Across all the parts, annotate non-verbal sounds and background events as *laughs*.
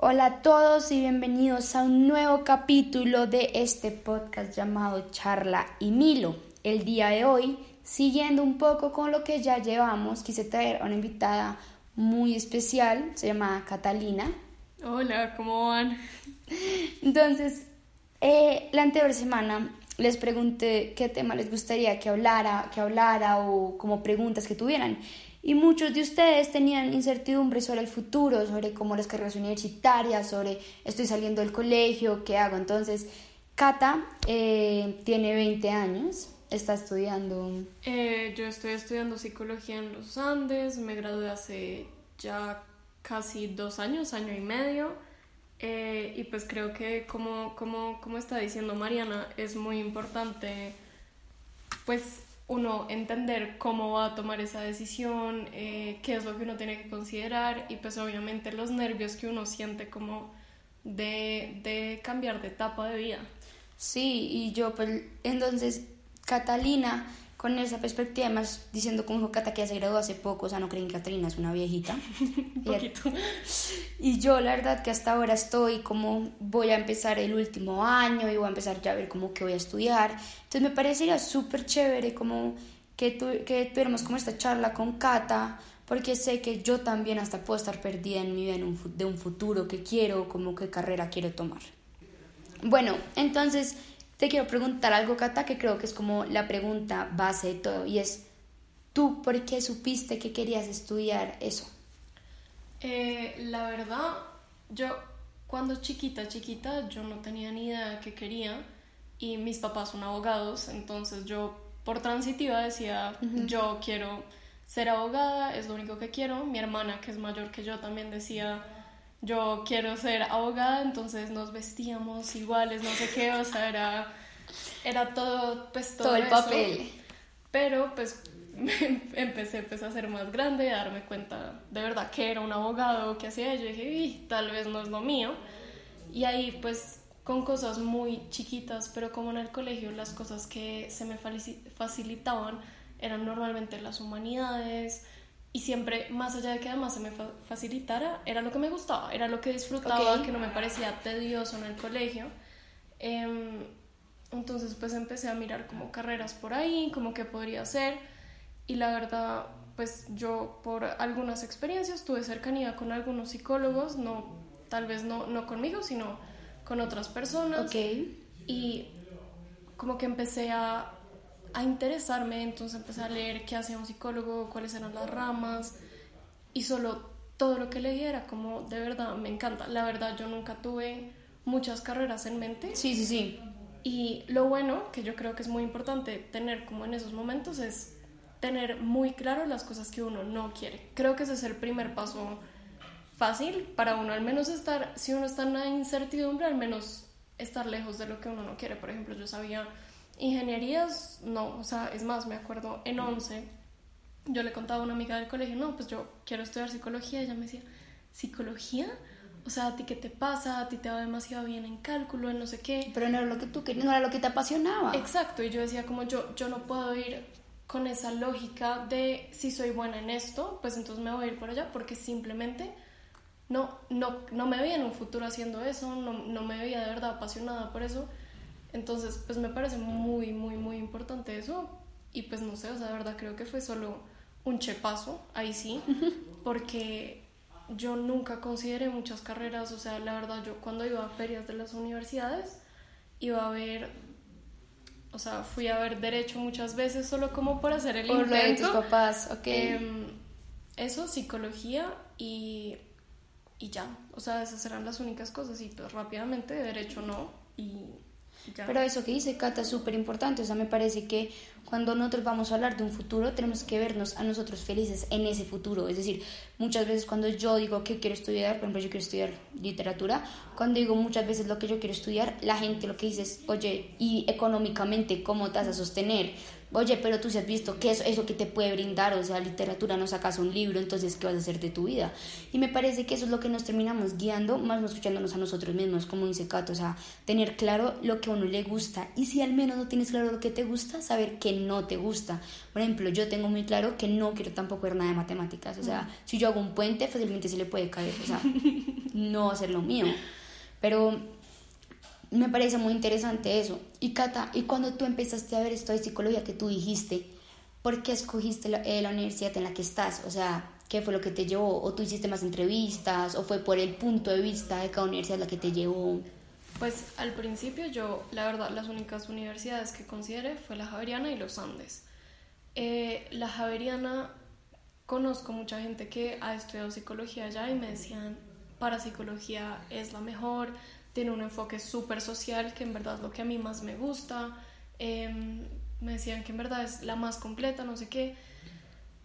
Hola a todos y bienvenidos a un nuevo capítulo de este podcast llamado Charla y Milo. El día de hoy, siguiendo un poco con lo que ya llevamos, quise traer a una invitada muy especial, se llama Catalina. Hola, ¿cómo van? Entonces, eh, la anterior semana les pregunté qué tema les gustaría que hablara, que hablara o como preguntas que tuvieran. Y muchos de ustedes tenían incertidumbre sobre el futuro, sobre cómo las carreras universitarias, sobre estoy saliendo del colegio, qué hago. Entonces, Cata eh, tiene 20 años, está estudiando. Eh, yo estoy estudiando psicología en los Andes, me gradué hace ya casi dos años, año y medio. Eh, y pues creo que como, como, como está diciendo Mariana, es muy importante pues uno entender cómo va a tomar esa decisión, eh, qué es lo que uno tiene que considerar y pues obviamente los nervios que uno siente como de, de cambiar de etapa de vida. Sí, y yo pues entonces Catalina con esa perspectiva, más diciendo como dijo Cata que ya se graduó hace poco, o sea, no creen que Catalina es una viejita. *laughs* Un poquito. Y yo la verdad que hasta ahora estoy como voy a empezar el último año y voy a empezar ya a ver cómo que voy a estudiar. Entonces me parecería súper chévere como que, tu, que tuviéramos como esta charla con Cata, porque sé que yo también hasta puedo estar perdida en mi vida en un, de un futuro que quiero, como qué carrera quiero tomar. Bueno, entonces te quiero preguntar algo, Cata, que creo que es como la pregunta base de todo, y es, ¿tú por qué supiste que querías estudiar eso? Eh, la verdad, yo cuando chiquita, chiquita, yo no tenía ni idea de qué quería, y mis papás son abogados, entonces yo por transitiva decía, yo quiero ser abogada, es lo único que quiero. Mi hermana, que es mayor que yo, también decía, yo quiero ser abogada, entonces nos vestíamos iguales, no sé qué, o sea, era, era todo, pues todo, Todo el eso. papel. Pero pues *laughs* empecé pues, a ser más grande, a darme cuenta de verdad que era un abogado, que hacía yo, dije, "Ih, tal vez no es lo mío. Y ahí pues con cosas muy chiquitas, pero como en el colegio las cosas que se me facilitaban eran normalmente las humanidades, y siempre, más allá de que además se me fa- facilitara, era lo que me gustaba, era lo que disfrutaba, Ok. que no me parecía tedioso en el colegio. Em, entonces pues empecé a mirar como carreras por ahí, como qué podría hacer. Y la verdad, pues yo por algunas experiencias tuve cercanía con algunos psicólogos, no, tal vez no, no conmigo, sino con otras personas. Ok. Y como que empecé a, a interesarme, entonces empecé a leer qué hacía un psicólogo, cuáles eran las ramas, y solo todo lo que leía era como, de verdad, me encanta. La verdad, yo nunca tuve muchas carreras en mente. Sí, sí, sí. Y lo bueno, que yo creo que es muy importante tener como en esos momentos, es tener muy claro las cosas que uno no quiere. Creo que ese es el primer paso fácil para uno, al menos estar, si uno está en la incertidumbre, al menos estar lejos de lo que uno no quiere. Por ejemplo, yo sabía ingenierías, no, o sea, es más, me acuerdo en 11, yo le contaba a una amiga del colegio, no, pues yo quiero estudiar psicología, y ella me decía, ¿psicología? O sea, ¿a ti qué te pasa? ¿A ti te va demasiado bien en cálculo, en no sé qué? Pero no era lo que tú querías, no era lo que te apasionaba. Exacto, y yo decía como yo, yo no puedo ir con esa lógica de si soy buena en esto, pues entonces me voy a ir por allá porque simplemente no, no, no me veía en un futuro haciendo eso, no, no me veía de verdad apasionada por eso. Entonces, pues me parece muy, muy, muy importante eso. Y pues no sé, o sea, de verdad creo que fue solo un chepazo, ahí sí, *laughs* porque yo nunca consideré muchas carreras, o sea, la verdad yo cuando iba a ferias de las universidades iba a ver, o sea, fui a ver derecho muchas veces solo como por hacer el Por lo de tus papás, ok. Em, eso, psicología y, y ya, o sea, esas eran las únicas cosas y pues rápidamente derecho no y Pero eso que dice Cata es súper importante, o sea, me parece que cuando nosotros vamos a hablar de un futuro, tenemos que vernos a nosotros felices en ese futuro. Es decir, muchas veces cuando yo digo que quiero estudiar, por ejemplo, yo quiero estudiar literatura, cuando digo muchas veces lo que yo quiero estudiar, la gente lo que dice es, oye, ¿y económicamente cómo te vas a sostener? Oye, pero tú sí has visto que eso, eso que te puede brindar, o sea, literatura no sacas un libro, entonces, ¿qué vas a hacer de tu vida? Y me parece que eso es lo que nos terminamos guiando, más no escuchándonos a nosotros mismos, como dice Cato, o sea, tener claro lo que a uno le gusta. Y si al menos no tienes claro lo que te gusta, saber que no te gusta. Por ejemplo, yo tengo muy claro que no quiero tampoco ver nada de matemáticas, o sea, si yo hago un puente, fácilmente se le puede caer, o sea, *laughs* no ser lo mío. Pero me parece muy interesante eso. Y Cata, y cuando tú empezaste a ver esto de psicología que tú dijiste, ¿por qué escogiste la, eh, la universidad en la que estás? O sea, ¿qué fue lo que te llevó? ¿O tú hiciste más entrevistas? ¿O fue por el punto de vista de cada universidad la que te llevó? Pues al principio yo, la verdad, las únicas universidades que consideré fue la Javeriana y los Andes. Eh, la Javeriana, conozco mucha gente que ha estudiado psicología allá y me decían, para psicología es la mejor, tiene un enfoque súper social, que en verdad es lo que a mí más me gusta. Em, me decían que en verdad es la más completa, no sé qué.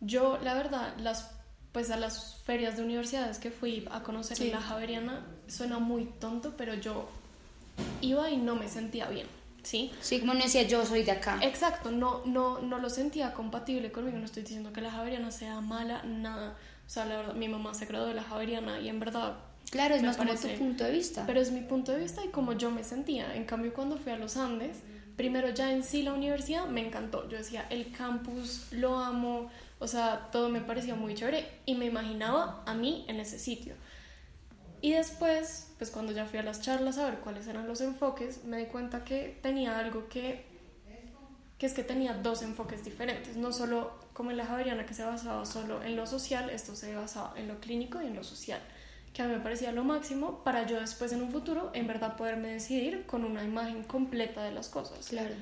Yo, la verdad, las pues a las ferias de universidades que fui a conocer en la Javeriana, suena muy tonto, pero yo iba y no me sentía bien, ¿sí? Sí, como decía, yo soy de acá. Exacto, no, no, no lo sentía compatible conmigo, no estoy diciendo que la Javeriana sea mala, nada. O sea, la verdad, mi mamá se graduó de la Javeriana y en verdad... Claro, es más como parece- tu punto de vista. Pero es mi punto de vista y como yo me sentía. En cambio, cuando fui a los Andes, primero ya en sí la universidad me encantó. Yo decía, el campus lo amo, o sea, todo me parecía muy chévere y me imaginaba a mí en ese sitio. Y después, pues cuando ya fui a las charlas a ver cuáles eran los enfoques, me di cuenta que tenía algo que, que es que tenía dos enfoques diferentes, no solo como en la Javeriana que se basaba solo en lo social, esto se basaba en lo clínico y en lo social, que a mí me parecía lo máximo para yo después en un futuro en verdad poderme decidir con una imagen completa de las cosas. Claro.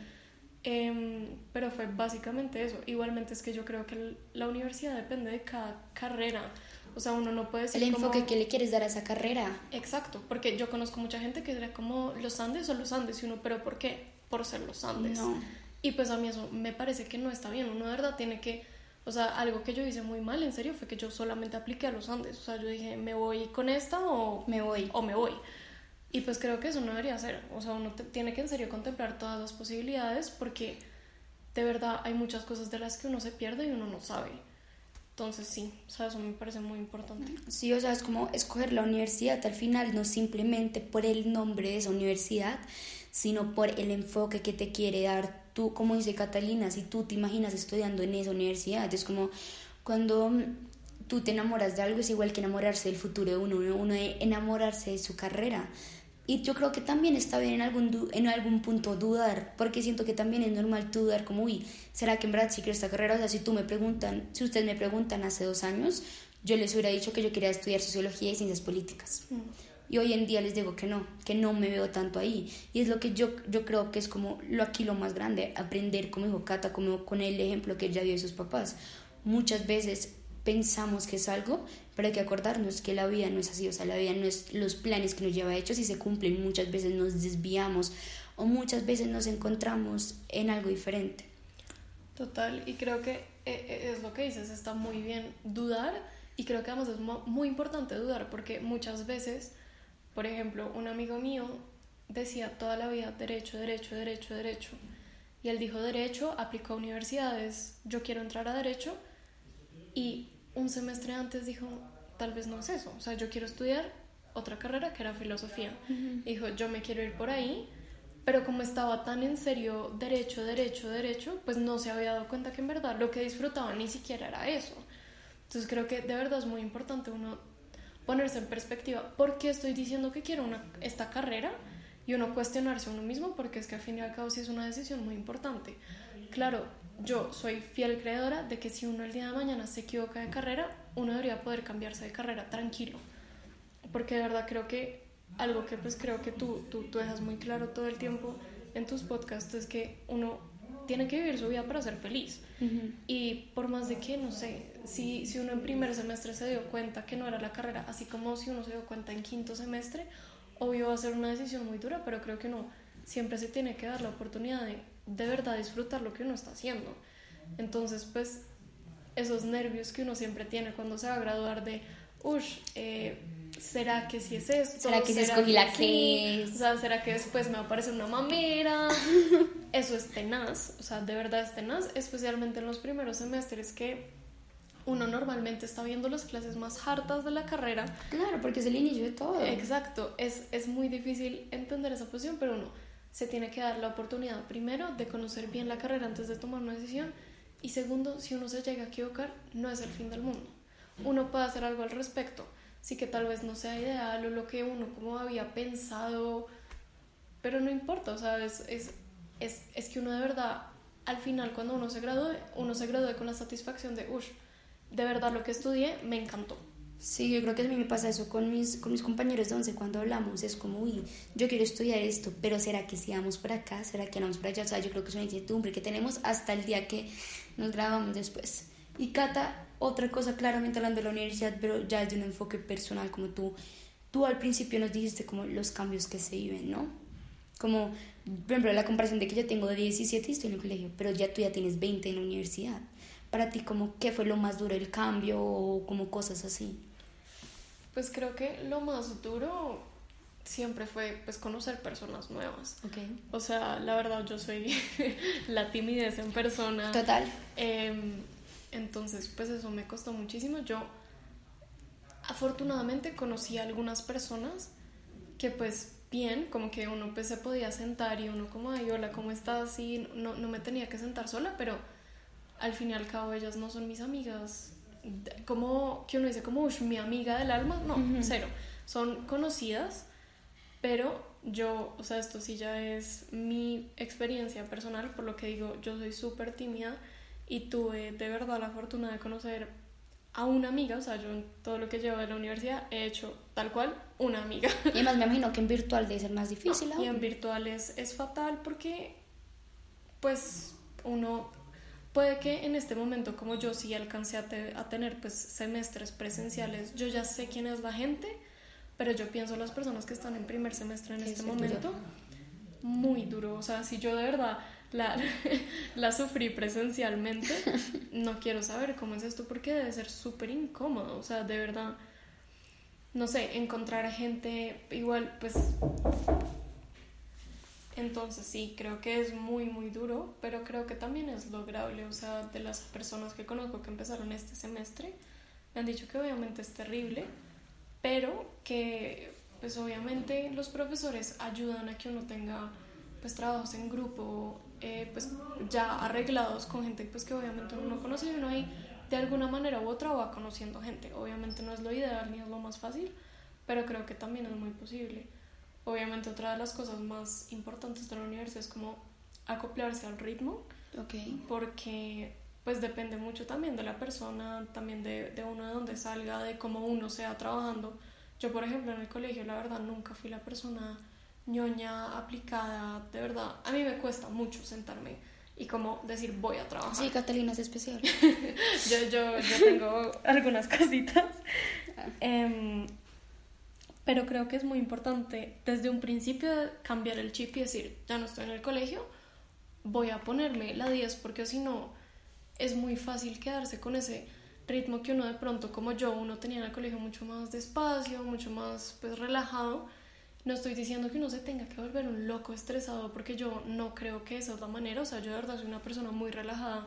Em, pero fue básicamente eso. Igualmente es que yo creo que la universidad depende de cada carrera. O sea, uno no puede decir El como- enfoque que le quieres dar a esa carrera. Exacto, porque yo conozco mucha gente que dirá como los Andes o los Andes y uno, pero ¿por qué? Por ser los Andes. No. Y pues a mí eso me parece que no está bien. Uno de verdad tiene que, o sea, algo que yo hice muy mal, en serio, fue que yo solamente apliqué a los Andes. O sea, yo dije, ¿me voy con esta o Me voy. o me voy? Y pues creo que eso no debería ser. O sea, uno te- tiene que en serio contemplar todas las posibilidades porque de verdad hay muchas cosas de las que uno se pierde y uno no sabe. Entonces sí, o sea, eso me parece muy importante. Sí, o sea, es como escoger la universidad al final, no simplemente por el nombre de esa universidad, sino por el enfoque que te quiere dar tú, como dice Catalina, si tú te imaginas estudiando en esa universidad, es como cuando mm, tú te enamoras de algo, es igual que enamorarse del futuro de uno, uno, de enamorarse de su carrera. Y yo creo que también está bien en algún, en algún punto dudar, porque siento que también es normal dudar como, uy, ¿será que en verdad sí quiero esta carrera? O sea, si tú me preguntan, si ustedes me preguntan hace dos años, yo les hubiera dicho que yo quería estudiar sociología y ciencias políticas. Y hoy en día les digo que no, que no me veo tanto ahí. Y es lo que yo, yo creo que es como lo aquí lo más grande, aprender, como dijo Cata, como con el ejemplo que ella dio de sus papás. Muchas veces pensamos que es algo, pero hay que acordarnos que la vida no es así, o sea, la vida no es los planes que nos lleva hechos y se cumplen, muchas veces nos desviamos o muchas veces nos encontramos en algo diferente. Total, y creo que eh, eh, es lo que dices, está muy bien dudar y creo que además es muy importante dudar porque muchas veces, por ejemplo, un amigo mío decía toda la vida derecho, derecho, derecho, derecho y él dijo derecho, aplicó a universidades, yo quiero entrar a derecho y un semestre antes dijo tal vez no es eso, o sea, yo quiero estudiar otra carrera que era filosofía. Dijo, yo me quiero ir por ahí, pero como estaba tan en serio derecho, derecho, derecho, pues no se había dado cuenta que en verdad lo que disfrutaba ni siquiera era eso. Entonces creo que de verdad es muy importante uno ponerse en perspectiva, ¿por qué estoy diciendo que quiero una, esta carrera? Y uno cuestionarse a uno mismo, porque es que al fin y al cabo sí es una decisión muy importante. Claro, yo soy fiel creedora de que si uno el día de mañana se equivoca de carrera, uno debería poder cambiarse de carrera tranquilo. Porque de verdad creo que algo que pues creo que tú, tú, tú dejas muy claro todo el tiempo en tus podcasts es que uno tiene que vivir su vida para ser feliz. Y por más de que, no sé, si, si uno en primer semestre se dio cuenta que no era la carrera, así como si uno se dio cuenta en quinto semestre, obvio va a ser una decisión muy dura, pero creo que uno siempre se tiene que dar la oportunidad de de verdad disfrutar lo que uno está haciendo. Entonces, pues, esos nervios que uno siempre tiene cuando se va a graduar de, uff, eh, ¿será que sí es esto? ¿Será que sí escogí la sí? que es? O sea, ¿será que después me va a aparecer una mamera? *laughs* Eso es tenaz, o sea, de verdad es tenaz, especialmente en los primeros semestres que uno normalmente está viendo las clases más hartas de la carrera. Claro, porque es el inicio de todo. Exacto, es, es muy difícil entender esa posición, pero uno se tiene que dar la oportunidad, primero, de conocer bien la carrera antes de tomar una decisión, y segundo, si uno se llega a equivocar, no es el fin del mundo. Uno puede hacer algo al respecto. Sí que tal vez no sea ideal o lo que uno como había pensado, pero no importa, o sea, es, es, es, es que uno de verdad, al final cuando uno se gradúe, uno se gradúe con la satisfacción de, uff, de verdad lo que estudié me encantó. Sí, yo creo que a mí me pasa eso con mis, con mis compañeros de once cuando hablamos. Es como, uy, yo quiero estudiar esto, pero ¿será que si vamos por acá? ¿Será que vamos por allá? O sea, yo creo que es una incertidumbre que tenemos hasta el día que nos grabamos después. Y Cata, otra cosa, claramente hablando de la universidad, pero ya desde un enfoque personal, como tú, tú al principio nos dijiste como los cambios que se viven, ¿no? Como, por ejemplo, la comparación de que yo tengo de 17 y estoy en el colegio, pero ya tú ya tienes 20 en la universidad. Para ti, como, ¿qué fue lo más duro, el cambio o como cosas así? Pues creo que lo más duro siempre fue pues conocer personas nuevas. Okay. O sea, la verdad yo soy *laughs* la timidez en persona. Total. Eh, entonces, pues eso me costó muchísimo. Yo afortunadamente conocí a algunas personas que pues bien, como que uno pues se podía sentar y uno como, ay, hola, ¿cómo estás? Y no, no me tenía que sentar sola, pero al fin y al cabo ellas no son mis amigas como que uno dice como mi amiga del alma, no, cero. Son conocidas, pero yo, o sea, esto sí ya es mi experiencia personal, por lo que digo, yo soy súper tímida y tuve de verdad la fortuna de conocer a una amiga, o sea, yo en todo lo que llevo de la universidad he hecho tal cual una amiga. Y además me imagino que en virtual debe ser más difícil. y en virtual es, es fatal porque, pues, uno Puede que en este momento, como yo sí alcancé a, a, tener pues semestres presenciales, yo ya sé quién es la gente, pero yo pienso las personas que están en primer semestre en este momento, muy duro. O sea, si yo de verdad la, *laughs* la sufrí presencialmente, *laughs* no quiero saber cómo es esto porque debe ser súper incómodo. O sea, de verdad, no sé, encontrar gente igual, pues entonces sí, creo que es muy, muy duro, pero creo que también es lograble. O sea, de las personas que conozco que empezaron este semestre, me han dicho que obviamente es terrible, pero que pues obviamente los profesores ayudan a que uno tenga pues trabajos en grupo, eh, pues ya arreglados con gente pues que obviamente uno no conoce y uno ahí de alguna manera u otra va conociendo gente. Obviamente no es lo ideal ni es lo más fácil, pero creo que también es muy posible obviamente otra de las cosas más importantes de la universidad es como acoplarse al ritmo. Okay. Porque pues depende mucho también de la persona, también de, de uno de dónde salga, de cómo uno sea trabajando. Yo, por ejemplo, en el colegio, la verdad, nunca fui la persona ñoña, aplicada, de verdad. A mí me cuesta mucho sentarme y como decir voy a trabajar. Sí, Catalina es especial. *laughs* yo, yo, yo tengo *laughs* algunas cositas. Eh, pero creo que es muy importante desde un principio cambiar el chip y decir, ya no estoy en el colegio, voy a ponerme la 10 porque si no es muy fácil quedarse con ese ritmo que uno de pronto como yo, uno tenía en el colegio mucho más despacio, mucho más pues relajado. No estoy diciendo que uno se tenga que volver un loco estresado porque yo no creo que esa es la manera, o sea, yo de verdad soy una persona muy relajada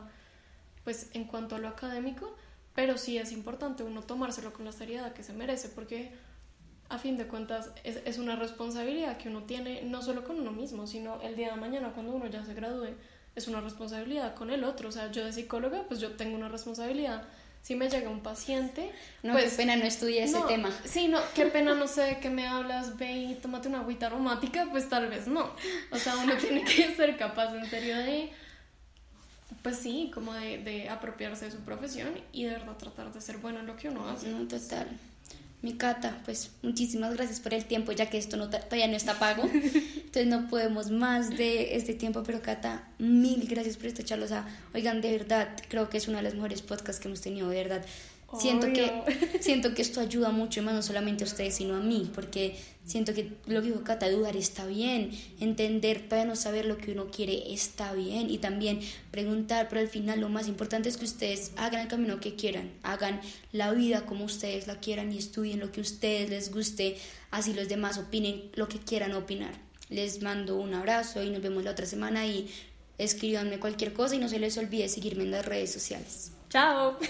pues en cuanto a lo académico, pero sí es importante uno tomárselo con la seriedad que se merece porque a fin de cuentas es, es, una responsabilidad que uno tiene no solo con uno mismo, sino el día de mañana cuando uno ya se gradúe, es una responsabilidad con el otro. O sea, yo de psicóloga, pues yo tengo una responsabilidad. Si me llega un paciente... No, pues, qué pena no estudié ese tema. Sí, no, qué *laughs* pena no sé de qué me hablas, ve y tómate una agüita aromática, pues tal vez no. O sea, uno *laughs* tiene que ser capaz en serio de pues sí, como de, de, apropiarse de su profesión y de verdad tratar de ser bueno en lo que uno hace. No, total. Mi Cata, pues muchísimas gracias por el tiempo, ya que esto no, todavía no está pago, *laughs* entonces no podemos más de este tiempo, pero Cata, mil gracias por esta charla, o sea, oigan, de verdad, creo que es uno de los mejores podcasts que hemos tenido, de verdad, Siento que, *laughs* siento que esto ayuda mucho, más no solamente a ustedes, sino a mí, porque siento que lo que dijo Cata, dudar está bien, entender, todavía no saber lo que uno quiere está bien, y también preguntar, pero al final lo más importante es que ustedes hagan el camino que quieran, hagan la vida como ustedes la quieran y estudien lo que a ustedes les guste, así los demás opinen lo que quieran opinar. Les mando un abrazo y nos vemos la otra semana y escríbanme cualquier cosa y no se les olvide seguirme en las redes sociales. Chao. *laughs*